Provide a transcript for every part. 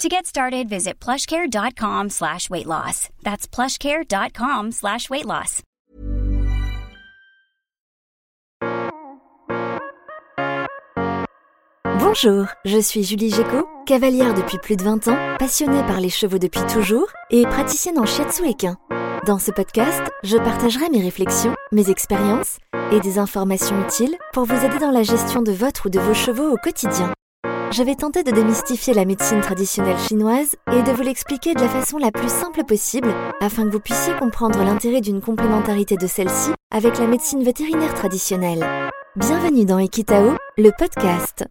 To get started, visit plushcare.com slash weight loss. That's plushcare.com slash weight loss. Bonjour, je suis Julie Géco, cavalière depuis plus de 20 ans, passionnée par les chevaux depuis toujours et praticienne en shiatsu équin. Dans ce podcast, je partagerai mes réflexions, mes expériences et des informations utiles pour vous aider dans la gestion de votre ou de vos chevaux au quotidien. Je vais tenter de démystifier la médecine traditionnelle chinoise et de vous l'expliquer de la façon la plus simple possible afin que vous puissiez comprendre l'intérêt d'une complémentarité de celle-ci avec la médecine vétérinaire traditionnelle. Bienvenue dans Equitao, le podcast.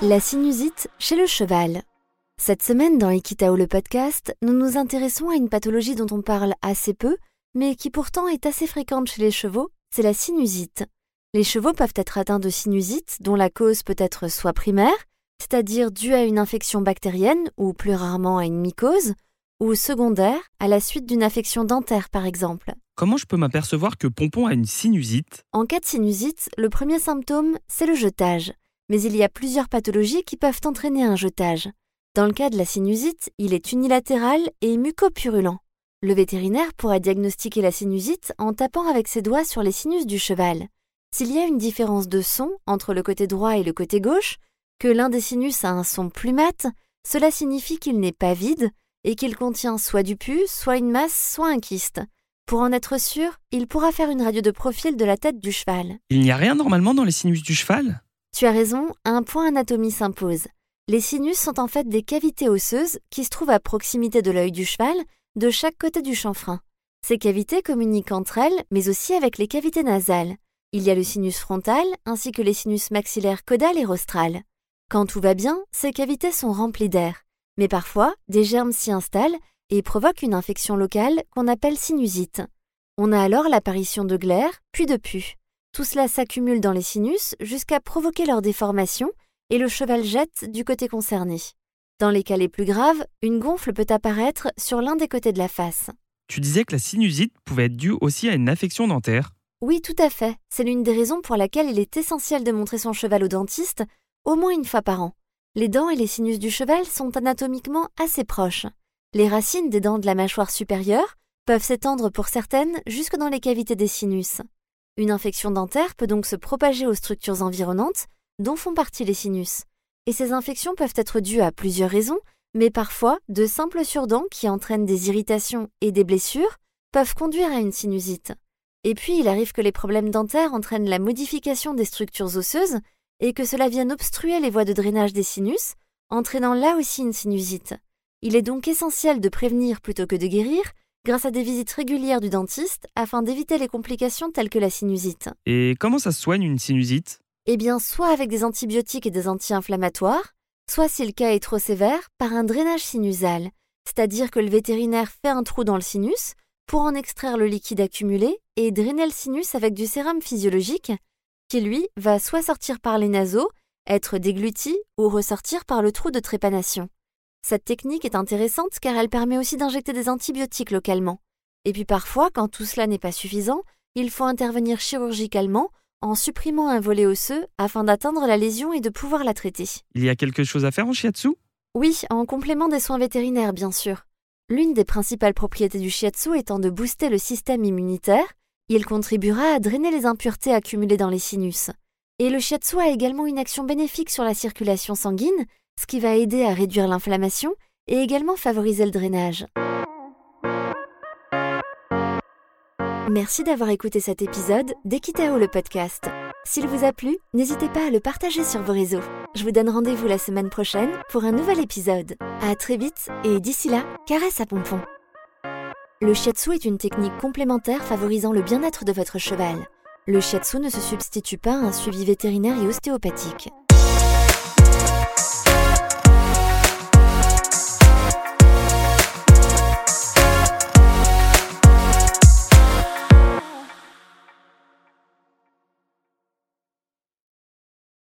La sinusite chez le cheval. Cette semaine, dans Equitao le podcast, nous nous intéressons à une pathologie dont on parle assez peu, mais qui pourtant est assez fréquente chez les chevaux, c'est la sinusite. Les chevaux peuvent être atteints de sinusite, dont la cause peut être soit primaire, c'est-à-dire due à une infection bactérienne ou plus rarement à une mycose, ou secondaire, à la suite d'une affection dentaire par exemple. Comment je peux m'apercevoir que Pompon a une sinusite? En cas de sinusite, le premier symptôme, c'est le jetage. Mais il y a plusieurs pathologies qui peuvent entraîner un jetage. Dans le cas de la sinusite, il est unilatéral et mucopurulent. Le vétérinaire pourra diagnostiquer la sinusite en tapant avec ses doigts sur les sinus du cheval. S'il y a une différence de son entre le côté droit et le côté gauche, que l'un des sinus a un son plus mat, cela signifie qu'il n'est pas vide et qu'il contient soit du pus, soit une masse, soit un kyste. Pour en être sûr, il pourra faire une radio de profil de la tête du cheval. Il n'y a rien normalement dans les sinus du cheval? Tu as raison, un point anatomie s'impose. Les sinus sont en fait des cavités osseuses qui se trouvent à proximité de l'œil du cheval, de chaque côté du chanfrein. Ces cavités communiquent entre elles, mais aussi avec les cavités nasales. Il y a le sinus frontal ainsi que les sinus maxillaires caudal et rostral. Quand tout va bien, ces cavités sont remplies d'air. Mais parfois, des germes s'y installent et provoquent une infection locale qu'on appelle sinusite. On a alors l'apparition de glaires, puis de pus. Tout cela s'accumule dans les sinus jusqu'à provoquer leur déformation et le cheval jette du côté concerné. Dans les cas les plus graves, une gonfle peut apparaître sur l'un des côtés de la face. Tu disais que la sinusite pouvait être due aussi à une affection dentaire. Oui, tout à fait. C'est l'une des raisons pour laquelle il est essentiel de montrer son cheval au dentiste au moins une fois par an. Les dents et les sinus du cheval sont anatomiquement assez proches. Les racines des dents de la mâchoire supérieure peuvent s'étendre pour certaines jusque dans les cavités des sinus. Une infection dentaire peut donc se propager aux structures environnantes, dont font partie les sinus. Et ces infections peuvent être dues à plusieurs raisons, mais parfois de simples surdents qui entraînent des irritations et des blessures peuvent conduire à une sinusite. Et puis il arrive que les problèmes dentaires entraînent la modification des structures osseuses et que cela vienne obstruer les voies de drainage des sinus, entraînant là aussi une sinusite. Il est donc essentiel de prévenir plutôt que de guérir grâce à des visites régulières du dentiste afin d'éviter les complications telles que la sinusite. Et comment ça se soigne une sinusite? Eh bien, soit avec des antibiotiques et des anti-inflammatoires, soit si le cas est trop sévère, par un drainage sinusal, c'est-à-dire que le vétérinaire fait un trou dans le sinus pour en extraire le liquide accumulé et drainer le sinus avec du sérum physiologique qui lui va soit sortir par les naseaux, être dégluti ou ressortir par le trou de trépanation. Cette technique est intéressante car elle permet aussi d'injecter des antibiotiques localement. Et puis parfois, quand tout cela n'est pas suffisant, il faut intervenir chirurgicalement en supprimant un volet osseux afin d'atteindre la lésion et de pouvoir la traiter. Il y a quelque chose à faire en shiatsu? Oui, en complément des soins vétérinaires bien sûr. L'une des principales propriétés du shiatsu étant de booster le système immunitaire, il contribuera à drainer les impuretés accumulées dans les sinus. Et le shiatsu a également une action bénéfique sur la circulation sanguine, ce qui va aider à réduire l'inflammation et également favoriser le drainage. Merci d'avoir écouté cet épisode d'Equitao le podcast. S'il vous a plu, n'hésitez pas à le partager sur vos réseaux. Je vous donne rendez-vous la semaine prochaine pour un nouvel épisode. À très vite et d'ici là, caresse à pompon. Le shiatsu est une technique complémentaire favorisant le bien-être de votre cheval. Le shiatsu ne se substitue pas à un suivi vétérinaire et ostéopathique.